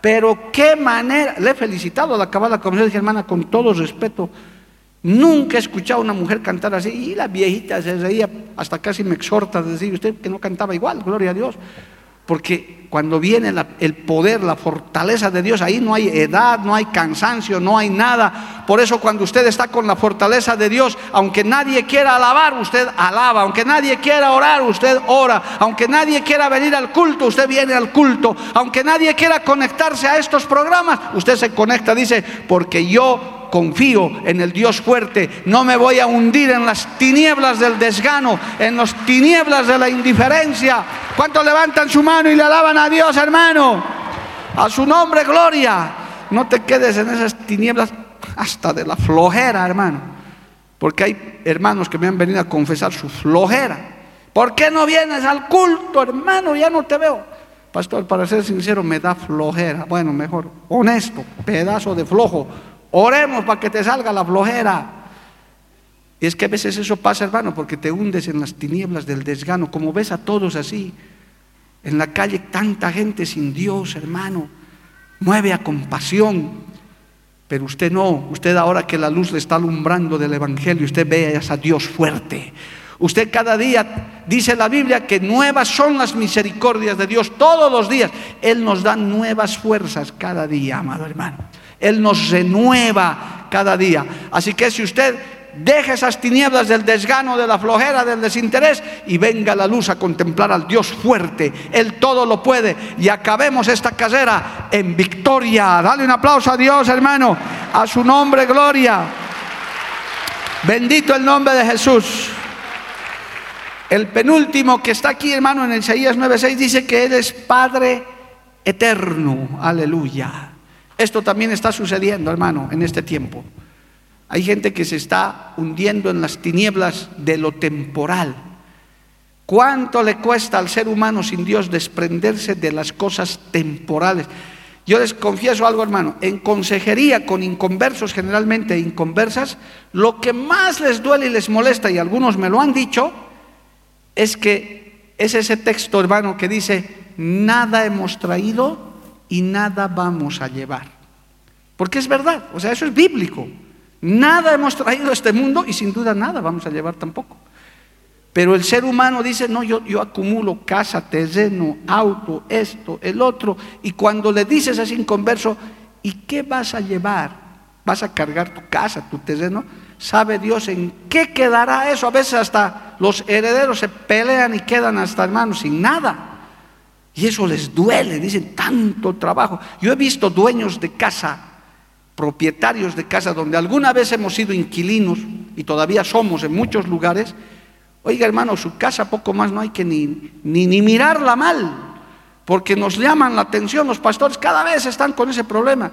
B: Pero qué manera, le he felicitado al acabar la convención, dije, hermana, con todo respeto, Nunca he escuchado a una mujer cantar así. Y la viejita se reía, hasta casi me exhorta a decir, usted que no cantaba igual, gloria a Dios. Porque cuando viene el poder, la fortaleza de Dios, ahí no hay edad, no hay cansancio, no hay nada. Por eso cuando usted está con la fortaleza de Dios, aunque nadie quiera alabar, usted alaba. Aunque nadie quiera orar, usted ora. Aunque nadie quiera venir al culto, usted viene al culto. Aunque nadie quiera conectarse a estos programas, usted se conecta, dice, porque yo confío en el Dios fuerte, no me voy a hundir en las tinieblas del desgano, en las tinieblas de la indiferencia. ¿Cuántos levantan su mano y le alaban a Dios, hermano? A su nombre, gloria. No te quedes en esas tinieblas hasta de la flojera, hermano. Porque hay hermanos que me han venido a confesar su flojera. ¿Por qué no vienes al culto, hermano? Ya no te veo. Pastor, para ser sincero, me da flojera. Bueno, mejor, honesto, pedazo de flojo. Oremos para que te salga la flojera. Y es que a veces eso pasa, hermano, porque te hundes en las tinieblas del desgano, como ves a todos así. En la calle tanta gente sin Dios, hermano. Mueve a compasión. Pero usted no, usted ahora que la luz le está alumbrando del Evangelio, usted ve a Dios fuerte. Usted cada día, dice la Biblia, que nuevas son las misericordias de Dios todos los días. Él nos da nuevas fuerzas cada día, amado hermano. Él nos renueva cada día. Así que si usted deja esas tinieblas del desgano, de la flojera, del desinterés y venga la luz a contemplar al Dios fuerte. Él todo lo puede y acabemos esta carrera en victoria. Dale un aplauso a Dios, hermano. A su nombre, gloria. Bendito el nombre de Jesús. El penúltimo que está aquí, hermano, en Isaías 9:6 dice que Él es Padre eterno. Aleluya. Esto también está sucediendo, hermano, en este tiempo. Hay gente que se está hundiendo en las tinieblas de lo temporal. ¿Cuánto le cuesta al ser humano sin Dios desprenderse de las cosas temporales? Yo les confieso algo, hermano, en consejería con inconversos, generalmente inconversas, lo que más les duele y les molesta, y algunos me lo han dicho, es que es ese texto, hermano, que dice, nada hemos traído y nada vamos a llevar. Porque es verdad, o sea, eso es bíblico. Nada hemos traído a este mundo y sin duda nada vamos a llevar tampoco. Pero el ser humano dice, no, yo, yo acumulo casa, terreno, auto, esto, el otro. Y cuando le dices así inconverso, ¿y qué vas a llevar? ¿Vas a cargar tu casa, tu terreno? ¿Sabe Dios en qué quedará eso? A veces hasta los herederos se pelean y quedan hasta hermanos sin nada. Y eso les duele, dicen, tanto trabajo. Yo he visto dueños de casa, propietarios de casa, donde alguna vez hemos sido inquilinos y todavía somos en muchos lugares. Oiga, hermano, su casa poco más no hay que ni, ni, ni mirarla mal, porque nos llaman la atención los pastores, cada vez están con ese problema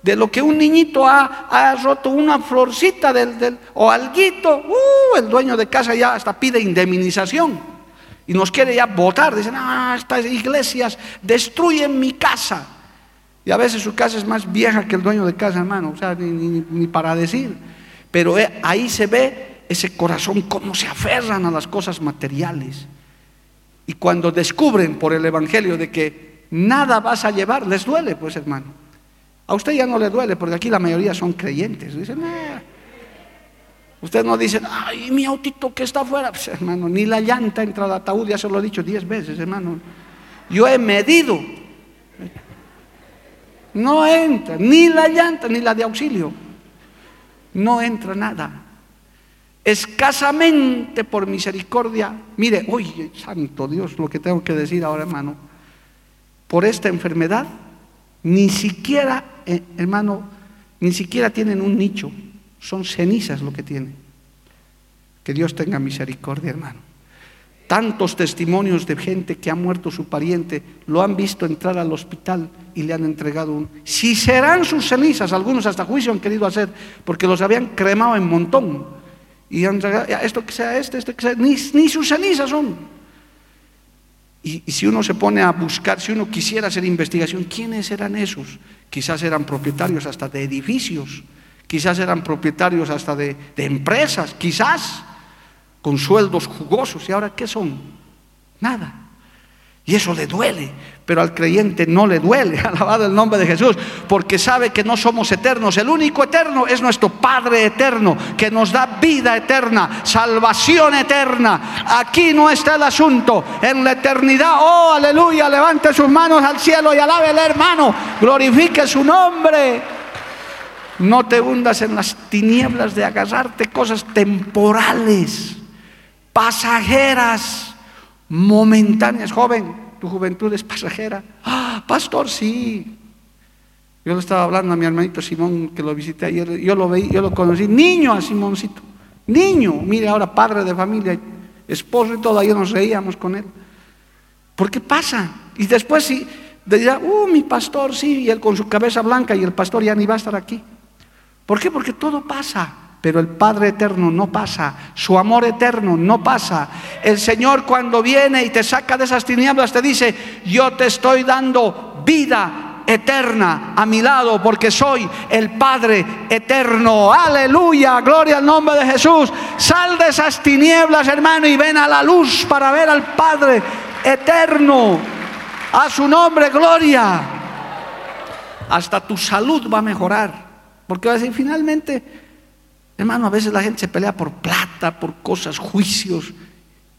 B: de lo que un niñito ha, roto una florcita del, del, o alguito, uh, el dueño de casa ya hasta pide indemnización y nos quiere ya votar. Dicen, ah, estas iglesias destruyen mi casa. Y a veces su casa es más vieja que el dueño de casa, hermano, o sea, ni, para decir. Pero eh, ahí se ve ese corazón, cómo se aferran a las cosas materiales. Y cuando descubren por el Evangelio de que nada vas a llevar, les duele, pues hermano. A usted ya no le duele, porque aquí la mayoría son creyentes. Dicen, ah". Usted no dice, ay, mi autito que está afuera. Pues, hermano, ni la llanta entra al ataúd, ya se lo he dicho diez veces, hermano. Yo he medido. No entra, ni la llanta, ni la de auxilio. No entra nada. Escasamente por misericordia. Mire, oye, santo Dios, lo que tengo que decir ahora, hermano. Por esta enfermedad ni siquiera, eh, hermano, ni siquiera tienen un nicho, son cenizas lo que tienen. Que Dios tenga misericordia, hermano. Tantos testimonios de gente que ha muerto su pariente, lo han visto entrar al hospital y le han entregado un... Si serán sus cenizas, algunos hasta juicio han querido hacer, porque los habían cremado en montón. Y han entregado, esto que sea este, esto que sea, ni, sus cenizas son. Y, si uno se pone a buscar, si uno quisiera hacer investigación, ¿quiénes eran esos? Quizás eran propietarios hasta de edificios, quizás eran propietarios hasta de empresas, quizás con sueldos jugosos. ¿Y ahora qué son? Nada. Y eso le duele, pero al creyente no le duele, alabado el nombre de Jesús, porque sabe que no somos eternos. El único eterno es nuestro Padre eterno, que nos da vida eterna, salvación eterna. Aquí no está el asunto, en la eternidad. Oh, aleluya, levante sus manos al cielo y alabe al hermano, glorifique su nombre. No te hundas en las tinieblas de agarrarte cosas temporales, pasajeras momentáneas. Joven, tu juventud es pasajera. Ah, pastor, sí. Yo le estaba hablando a mi hermanito Simón, que lo visité ayer. Yo lo veí, yo lo conocí. Niño a Simoncito. Niño. Mire, ahora padre de familia, esposo y todo. Ayer nos reíamos con él. ¿Por qué pasa? Y después sí, dirá, uh, mi pastor, sí. Y él con su cabeza blanca y el pastor ya ni va a estar aquí. ¿Por qué? Porque todo pasa pero el Padre eterno no pasa, su amor eterno no pasa. El Señor cuando viene y te saca de esas tinieblas te dice, yo te estoy dando vida eterna a mi lado porque soy el Padre eterno. Aleluya, gloria al nombre de Jesús. Sal de esas tinieblas, hermano, y ven a la luz para ver al Padre eterno. A su nombre, gloria. Hasta tu salud va a mejorar. Porque va a decir, finalmente, Hermano, a veces la gente se pelea por plata, por cosas, juicios,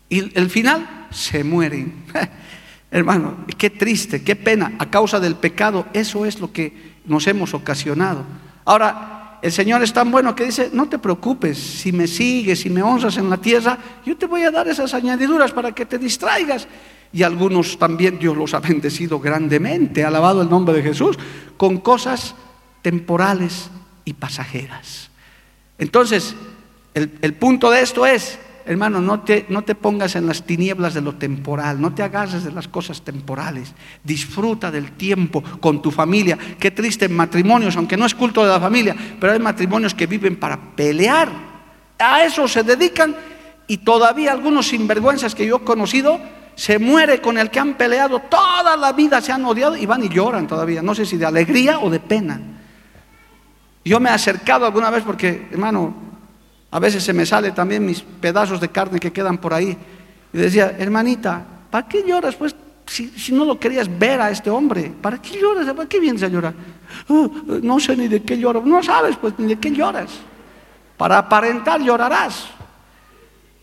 B: y el final se mueren. Hermano, qué triste, qué pena, a causa del pecado, eso es lo que nos hemos ocasionado. Ahora, el Señor es tan bueno que dice, no te preocupes, si me sigues, si me honras en la tierra, yo te voy a dar esas añadiduras para que te distraigas. Y algunos también Dios los ha bendecido grandemente, alabado el nombre de Jesús, con cosas temporales y pasajeras. Entonces, el, punto de esto es, hermano, no te, no te pongas en las tinieblas de lo temporal, no te agarres de las cosas temporales, disfruta del tiempo con tu familia. Qué triste en matrimonios, aunque no es culto de la familia, pero hay matrimonios que viven para pelear. A eso se dedican y todavía algunos sinvergüenzas que yo he conocido se muere con el que han peleado toda la vida, se han odiado y van y lloran todavía, no sé si de alegría o de pena. Yo me he acercado alguna vez porque, hermano, a veces se me sale también mis pedazos de carne que quedan por ahí. Y decía, hermanita, ¿para qué lloras? Pues si, no lo querías ver a este hombre, ¿para qué lloras? ¿Para qué vienes a llorar? Ah, no sé ni de qué lloro. No sabes, pues, ni de qué lloras. Para aparentar llorarás.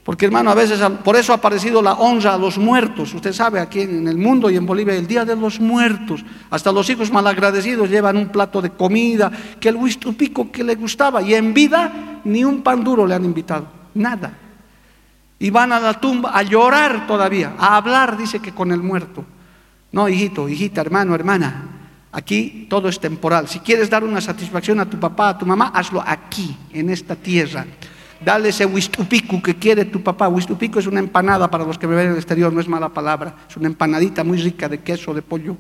B: Porque hermano, a veces por eso ha aparecido la honra a los muertos. Usted sabe, aquí en el mundo y en Bolivia, el Día de los Muertos. Hasta los hijos malagradecidos llevan un plato de comida, que el pico que le gustaba. Y en vida ni un pan duro le han invitado. Nada. Y van a la tumba a llorar todavía, a hablar, dice que con el muerto. No, hijito, hijita, hermano, hermana. Aquí todo es temporal. Si quieres dar una satisfacción a tu papá, a tu mamá, hazlo aquí, en esta tierra. Dale ese huistupico que quiere tu papá. Huistupico es una empanada para los que me ven en el exterior, no es mala palabra. Es una empanadita muy rica de queso, de pollo.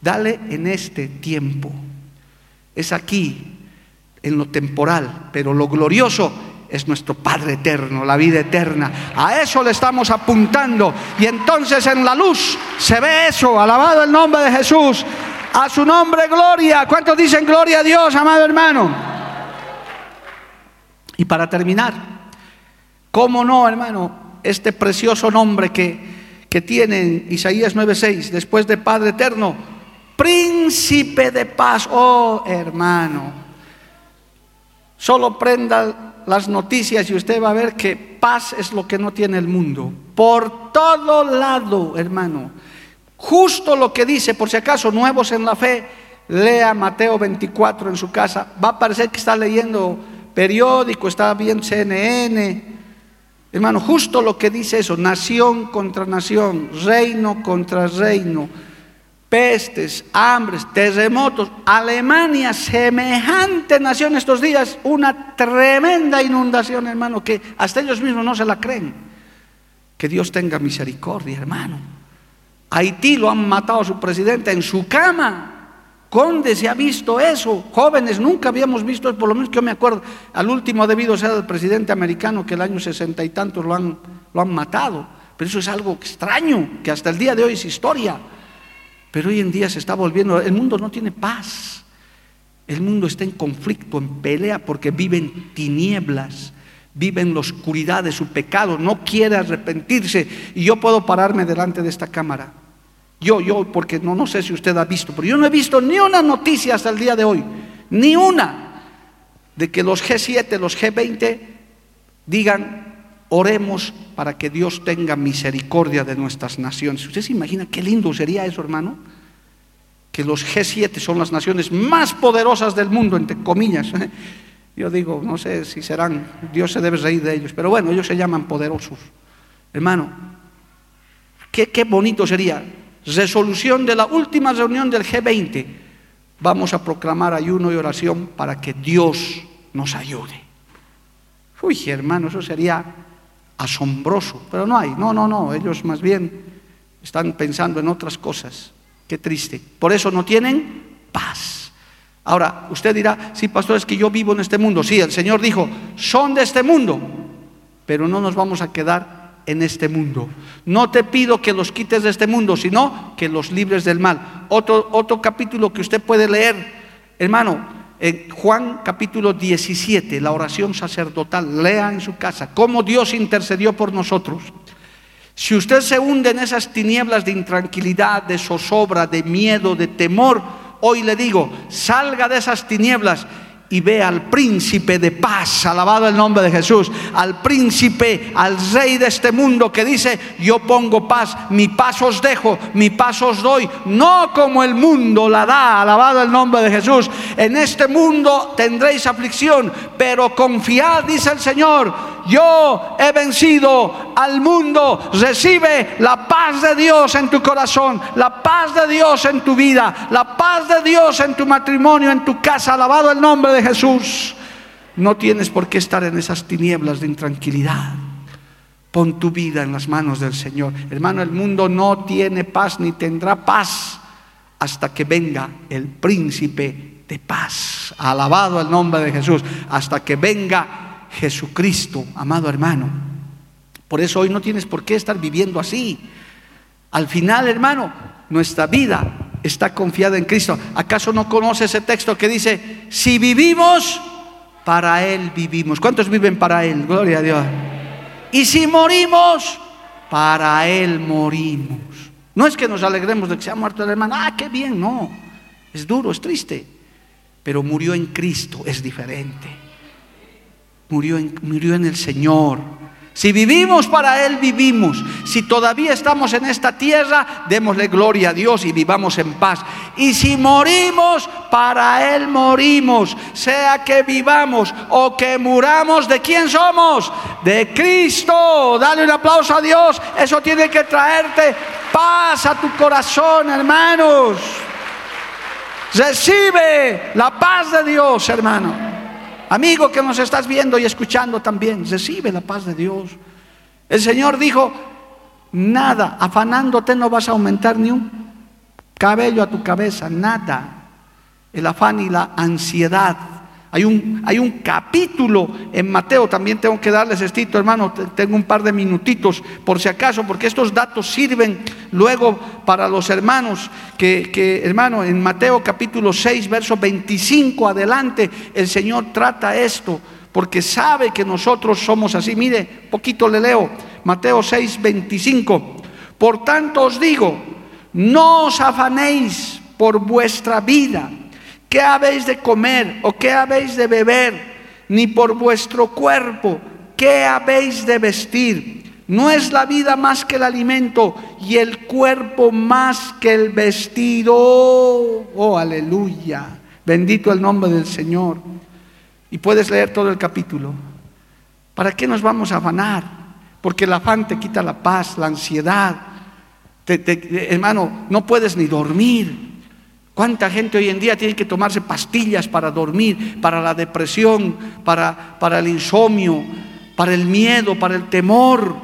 B: Dale en este tiempo. es aquí, en lo temporal, pero lo glorioso es nuestro Padre eterno, la vida eterna. A eso le estamos apuntando. Y entonces en la luz se ve eso. Alabado el nombre de Jesús. A su nombre, gloria. ¿Cuántos dicen gloria a Dios, amado hermano? Y para terminar, ¿cómo no, hermano? Este precioso nombre que, que tiene Isaías 9:6, después de Padre eterno, príncipe de paz. Oh, hermano. Solo prenda las noticias y usted va a ver que paz es lo que no tiene el mundo. Por todo lado, hermano. Justo lo que dice, por si acaso, nuevos en la fe, lea Mateo 24 en su casa. Va a parecer que está leyendo periódico, está viendo CNN. Hermano, justo lo que dice eso, nación contra nación, reino contra reino pestes, hambres, terremotos. Alemania, semejante nación estos días, una tremenda inundación, hermano, que hasta ellos mismos no se la creen. Que Dios tenga misericordia, hermano. Haití lo han matado a su presidente en su cama. ¿Dónde se ha visto eso? Jóvenes, nunca habíamos visto eso, por lo menos que yo me acuerdo. Al último debido ser el presidente americano que el año sesenta y tantos lo han, lo han matado. Pero eso es algo extraño, que hasta el día de hoy es historia. Pero hoy en día se está volviendo, el mundo no tiene paz. El mundo está en conflicto, en pelea, porque vive en tinieblas, vive en la oscuridad de su pecado, no quiere arrepentirse. Y yo puedo pararme delante de esta cámara. Yo, yo, porque no, no sé si usted ha visto, pero yo no he visto ni una noticia hasta el día de hoy, ni una, de que los G7, los G20 digan Oremos para que Dios tenga misericordia de nuestras naciones. ¿Usted se imagina qué lindo sería eso, hermano? Que los G7 son las naciones más poderosas del mundo, entre comillas. Yo digo, no sé si serán, Dios se debe reír de ellos, pero bueno, ellos se llaman poderosos. Hermano, qué, qué bonito sería. Resolución de la última reunión del G20. Vamos a proclamar ayuno y oración para que Dios nos ayude. Uy, hermano, eso sería asombroso, pero no hay, no, no, no, ellos más bien están pensando en otras cosas. Qué triste. Por eso no tienen paz. Ahora, usted dirá, sí, pastor, es que yo vivo en este mundo. Sí, el Señor dijo, son de este mundo, pero no nos vamos a quedar en este mundo. No te pido que los quites de este mundo, sino que los libres del mal. Otro, otro capítulo que usted puede leer, hermano, en Juan capítulo 17, la oración sacerdotal, lea en su casa cómo Dios intercedió por nosotros. Si usted se hunde en esas tinieblas de intranquilidad, de zozobra, de miedo, de temor, hoy le digo, salga de esas tinieblas y ve al príncipe de paz, alabado el nombre de Jesús, al príncipe, al rey de este mundo que dice, yo pongo paz, mi paz os dejo, mi paz os doy, no como el mundo la da, alabado el nombre de Jesús. En este mundo tendréis aflicción, pero confiad, dice el Señor, yo he vencido al mundo. Recibe la paz de Dios en tu corazón, la paz de Dios en tu vida, la paz de Dios en tu matrimonio, en tu casa. Alabado el nombre de Jesús. No tienes por qué estar en esas tinieblas de intranquilidad. Pon tu vida en las manos del Señor. Hermano, el mundo no tiene paz ni tendrá paz hasta que venga el príncipe de paz. Alabado el nombre de Jesús. Hasta que venga Jesucristo, amado hermano. Por eso hoy no tienes por qué estar viviendo así. Al final, hermano, nuestra vida está confiada en Cristo. ¿Acaso no conoce ese texto que dice, si vivimos, para Él vivimos? ¿Cuántos viven para Él? Gloria a Dios. Y si morimos, para Él morimos. No es que nos alegremos de que se ha muerto el hermano, ah, qué bien, no. Es duro, es triste. Pero murió en Cristo, es diferente murió en, murió en el Señor. Si vivimos para Él, vivimos. Si todavía estamos en esta tierra, démosle gloria a Dios y vivamos en paz. Y si morimos, para Él morimos. Sea que vivamos o que muramos, ¿de quién somos? De Cristo. Dale un aplauso a Dios. Eso tiene que traerte paz a tu corazón, hermanos. Recibe la paz de Dios, hermano. Amigo que nos estás viendo y escuchando también, recibe la paz de Dios. El Señor dijo, nada, afanándote no vas a aumentar ni un cabello a tu cabeza, nada. el afán y la ansiedad. Hay un, hay un capítulo en Mateo, también tengo que darles esto, hermano, tengo un par de minutitos por si acaso, porque estos datos sirven luego para los hermanos, que, que hermano, en Mateo capítulo 6, verso 25 adelante, el Señor trata esto, porque sabe que nosotros somos así. Mire, poquito le leo, Mateo 6, 25. Por tanto os digo, no os afanéis por vuestra vida ¿Qué habéis de comer o qué habéis de beber? Ni por vuestro cuerpo, ¿qué habéis de vestir? No es la vida más que el alimento y el cuerpo más que el vestido. Oh, aleluya. Bendito el nombre del Señor. Y puedes leer todo el capítulo. ¿Para qué nos vamos a afanar? Porque el afán te quita la paz, la ansiedad. hermano, no puedes ni dormir. ¿Cuánta gente hoy en día tiene que tomarse pastillas para dormir, para la depresión, para, para el insomnio, para el miedo, para el temor?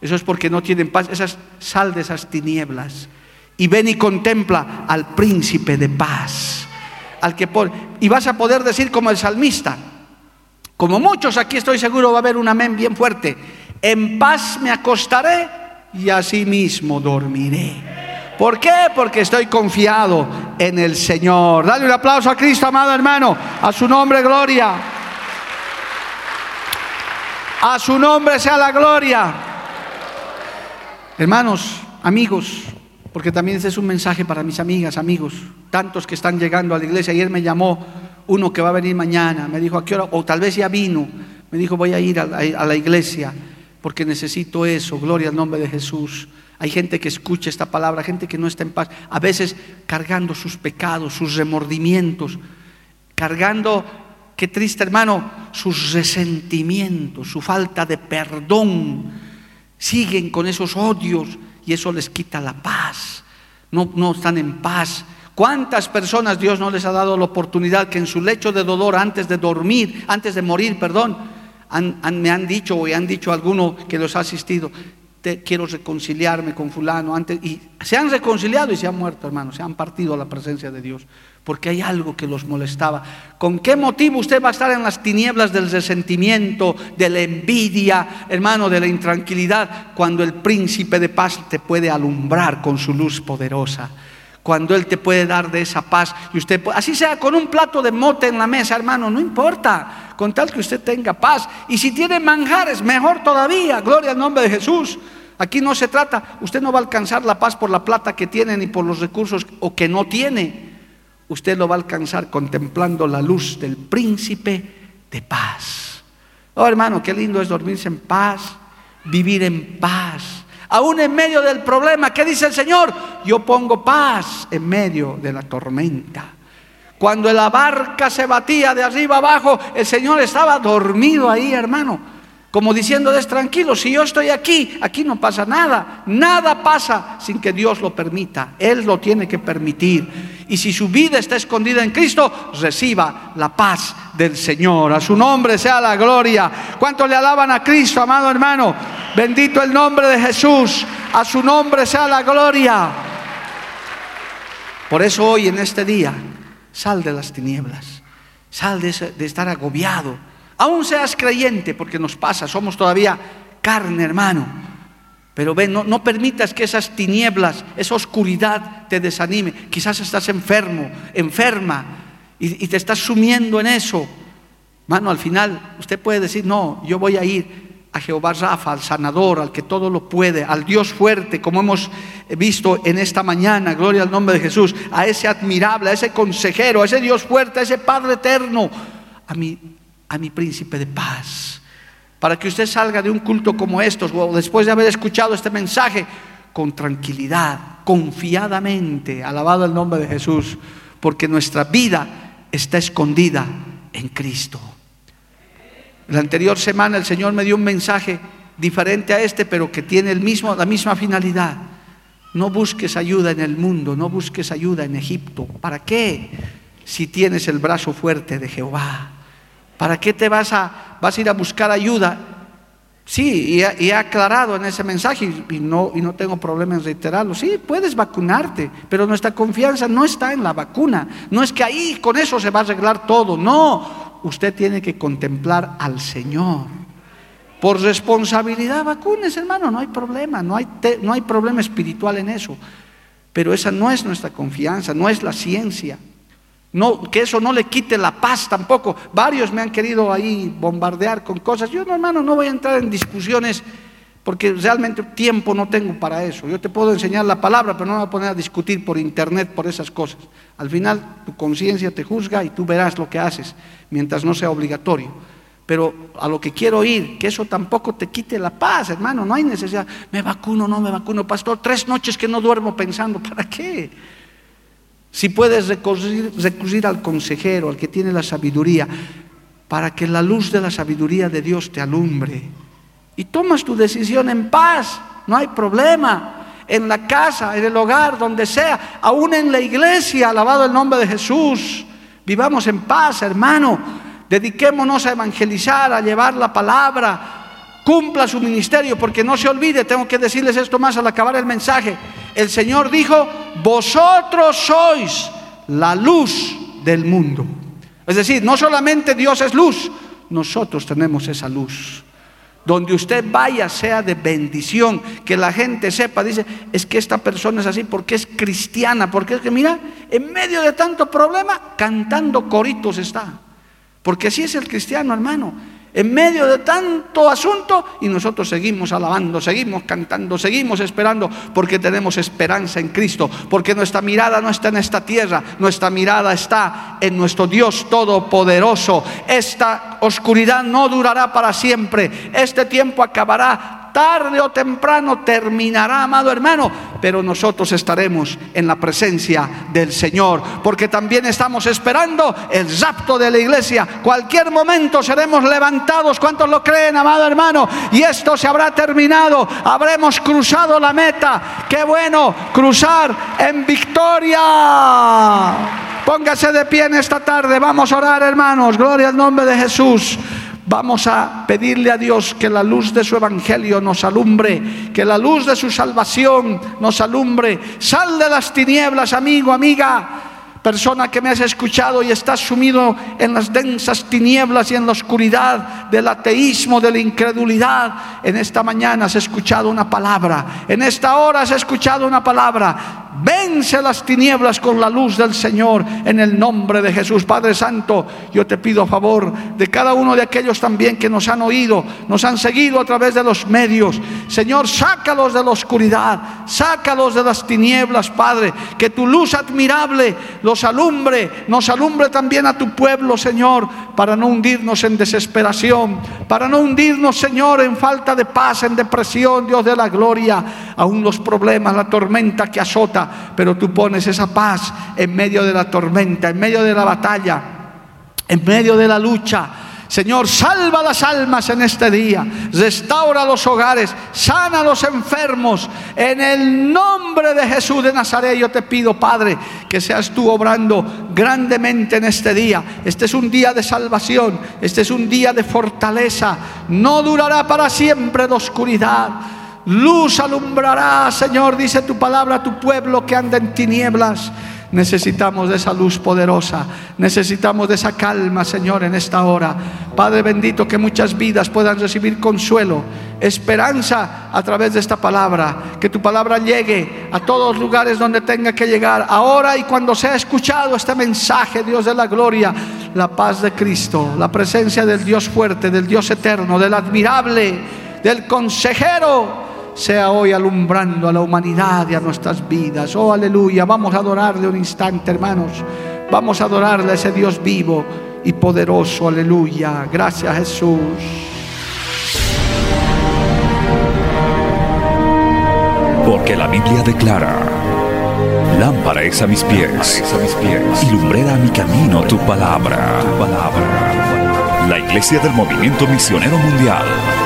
B: Eso es porque no tienen paz. Esas, sal de esas tinieblas y ven y contempla al príncipe de paz. Al que y vas a poder decir como el salmista, como muchos aquí estoy seguro va a haber un amén bien fuerte. En paz me acostaré y así mismo dormiré. ¿Por qué? Porque estoy confiado en el Señor. Dale un aplauso a Cristo, amado hermano. A su nombre, gloria. A su nombre sea la gloria. Hermanos, amigos, porque también ese es un mensaje para mis amigas, amigos, tantos que están llegando a la iglesia. Ayer me llamó uno que va a venir mañana, me dijo a qué hora, o tal vez ya vino, me dijo voy a ir a la iglesia porque necesito eso, gloria al nombre de Jesús. Hay gente que escucha esta palabra, gente que no está en paz, a veces cargando sus pecados, sus remordimientos, cargando, qué triste hermano, sus resentimientos, su falta de perdón. Siguen con esos odios y eso les quita la paz. No, no están en paz. ¿Cuántas personas Dios no les ha dado la oportunidad que en su lecho de dolor, antes de dormir, antes de morir, perdón, me han dicho o han dicho alguno que los ha asistido, quiero reconciliarme con fulano antes y se han reconciliado y se han muerto, hermano, se han partido a la presencia de Dios, porque hay algo que los molestaba. ¿Con qué motivo usted va a estar en las tinieblas del resentimiento, de la envidia, hermano, de la intranquilidad, cuando el príncipe de paz te puede alumbrar con su luz poderosa? Cuando Él te puede dar de esa paz y usted, así sea con un plato de mote en la mesa, hermano, no importa, con tal que usted tenga paz. Y si tiene manjares, mejor todavía, gloria al nombre de Jesús. Aquí no se trata, usted no va a alcanzar la paz por la plata que tiene ni por los recursos o que no tiene. Usted lo va a alcanzar contemplando la luz del príncipe de paz. Oh hermano, qué lindo es dormirse en paz, vivir en paz. Aún en medio del problema, ¿qué dice el Señor? Yo pongo paz en medio de la tormenta. Cuando la barca se batía de arriba abajo, el Señor estaba dormido ahí, hermano como diciéndoles, tranquilo, si yo estoy aquí, aquí no pasa nada. Nada pasa sin que Dios lo permita. Él lo tiene que permitir. Y si su vida está escondida en Cristo, reciba la paz del Señor. A su nombre sea la gloria. ¿Cuánto le alaban a Cristo, amado hermano? Bendito el nombre de Jesús. A su nombre sea la gloria. Por eso hoy, en este día, sal de las tinieblas. Sal de, de estar agobiado Aún seas creyente, porque nos pasa, somos todavía carne, hermano. Pero ven, no, permitas que esas tinieblas, esa oscuridad te desanime. Quizás estás enfermo, enferma, y, te estás sumiendo en eso. Mano, al final usted puede decir, no, yo voy a ir a Jehová Rafa, al sanador, al que todo lo puede, al Dios fuerte, como hemos visto en esta mañana, gloria al nombre de Jesús, a ese admirable, a ese consejero, a ese Dios fuerte, a ese Padre eterno, a mi a mi príncipe de paz. Para que usted salga de un culto como estos, o después de haber escuchado este mensaje, con tranquilidad, confiadamente, alabado el nombre de Jesús, porque nuestra vida está escondida en Cristo. La anterior semana el Señor me dio un mensaje diferente a este, pero que tiene el mismo, la misma finalidad. No busques ayuda en el mundo, no busques ayuda en Egipto. ¿Para qué? Si tienes el brazo fuerte de Jehová. ¿Para qué te vas a, vas a ir a buscar ayuda Sí, y he, aclarado en ese mensaje y, no, y no tengo problema en reiterarlo. Sí, puedes vacunarte, pero nuestra confianza no está en la vacuna. No es que ahí con eso se va a arreglar todo. No, usted tiene que contemplar al Señor. Por responsabilidad, vacunes, hermano, no hay problema, no hay, no hay problema espiritual en eso. Pero esa no es nuestra confianza, no es la ciencia. No, que eso no le quite la paz tampoco. Varios me han querido ahí bombardear con cosas. Yo, no, hermano, no voy a entrar en discusiones porque realmente tiempo no tengo para eso. Yo te puedo enseñar la palabra, pero no me voy a poner a discutir por internet por esas cosas. Al final tu conciencia te juzga y tú verás lo que haces, mientras no sea obligatorio. Pero a lo que quiero ir, que eso tampoco te quite la paz, hermano, no hay necesidad. Me vacuno, no me vacuno, pastor, tres noches que no duermo pensando, ¿para qué? Si puedes recurrir, al consejero, al que tiene la sabiduría, para que la luz de la sabiduría de Dios te alumbre. Y tomas tu decisión en paz, no hay problema. En la casa, en el hogar, donde sea, aún en la iglesia, alabado el nombre de Jesús. Vivamos en paz, hermano. Dediquémonos a evangelizar, a llevar la palabra, cumpla su ministerio, porque no se olvide, tengo que decirles esto más al acabar el mensaje. El Señor dijo, vosotros sois la luz del mundo. Es decir, no solamente Dios es luz, nosotros tenemos esa luz. Donde usted vaya sea de bendición, que la gente sepa, dice, es que esta persona es así porque es cristiana, porque es que mira, en medio de tanto problema, cantando coritos está. Porque así es el cristiano, hermano en medio de tanto asunto y nosotros seguimos alabando, seguimos cantando, seguimos esperando porque tenemos esperanza en Cristo, porque nuestra mirada no está en esta tierra, nuestra mirada está en nuestro Dios Todopoderoso. Esta oscuridad no durará para siempre, este tiempo acabará tarde o temprano terminará, amado hermano, pero nosotros estaremos en la presencia del Señor, porque también estamos esperando el rapto de la iglesia. Cualquier momento seremos levantados, ¿cuántos lo creen, amado hermano? Y esto se habrá terminado, habremos cruzado la meta. Qué bueno cruzar en victoria. Póngase de pie en esta tarde, vamos a orar, hermanos. Gloria al nombre de Jesús. Vamos a pedirle a Dios que la luz de su evangelio nos alumbre, que la luz de su salvación nos alumbre. Sal de las tinieblas, amigo, amiga persona que me has escuchado y estás sumido en las densas tinieblas y en la oscuridad del ateísmo, de la incredulidad, en esta mañana has escuchado una palabra, en esta hora has escuchado una palabra. Vence las tinieblas con la luz del Señor en el nombre de Jesús. Padre Santo, yo te pido a favor de cada uno de aquellos también que nos han oído, nos han seguido a través de los medios. Señor, sácalos de la oscuridad, sácalos de las tinieblas, Padre. Que tu luz admirable los alumbre, nos alumbre también a tu pueblo, Señor, para no hundirnos en desesperación, para no hundirnos, Señor, en falta de paz, en depresión, Dios de la gloria, aún los problemas, la tormenta que azota pero tú pones esa paz en medio de la tormenta, en medio de la batalla, en medio de la lucha. Señor, salva las almas en este día, restaura los hogares, sana a los enfermos. En el nombre de Jesús de Nazaret yo te pido, Padre, que seas tú obrando grandemente en este día. Este es un día de salvación, este es un día de fortaleza. No durará para siempre la oscuridad. Luz alumbrará, Señor, dice tu palabra, a tu pueblo que anda en tinieblas. Necesitamos de esa luz poderosa, necesitamos de esa calma, Señor, en esta hora. Padre bendito, que muchas vidas puedan recibir consuelo, esperanza a través de esta palabra. Que tu palabra llegue a todos lugares donde tenga que llegar. Ahora y cuando sea escuchado este mensaje, Dios de la gloria, la paz de Cristo, la presencia del Dios fuerte, del Dios eterno, del admirable, del consejero sea hoy alumbrando a la humanidad y a nuestras vidas. Oh, aleluya. Vamos a adorarle un instante, hermanos. Vamos a adorarle a ese Dios vivo y poderoso. Aleluya. Gracias, Jesús.
A: Porque la Biblia declara, lámpara es a mis pies, a y lumbrera a mi camino tu palabra. La Iglesia del Movimiento Misionero Mundial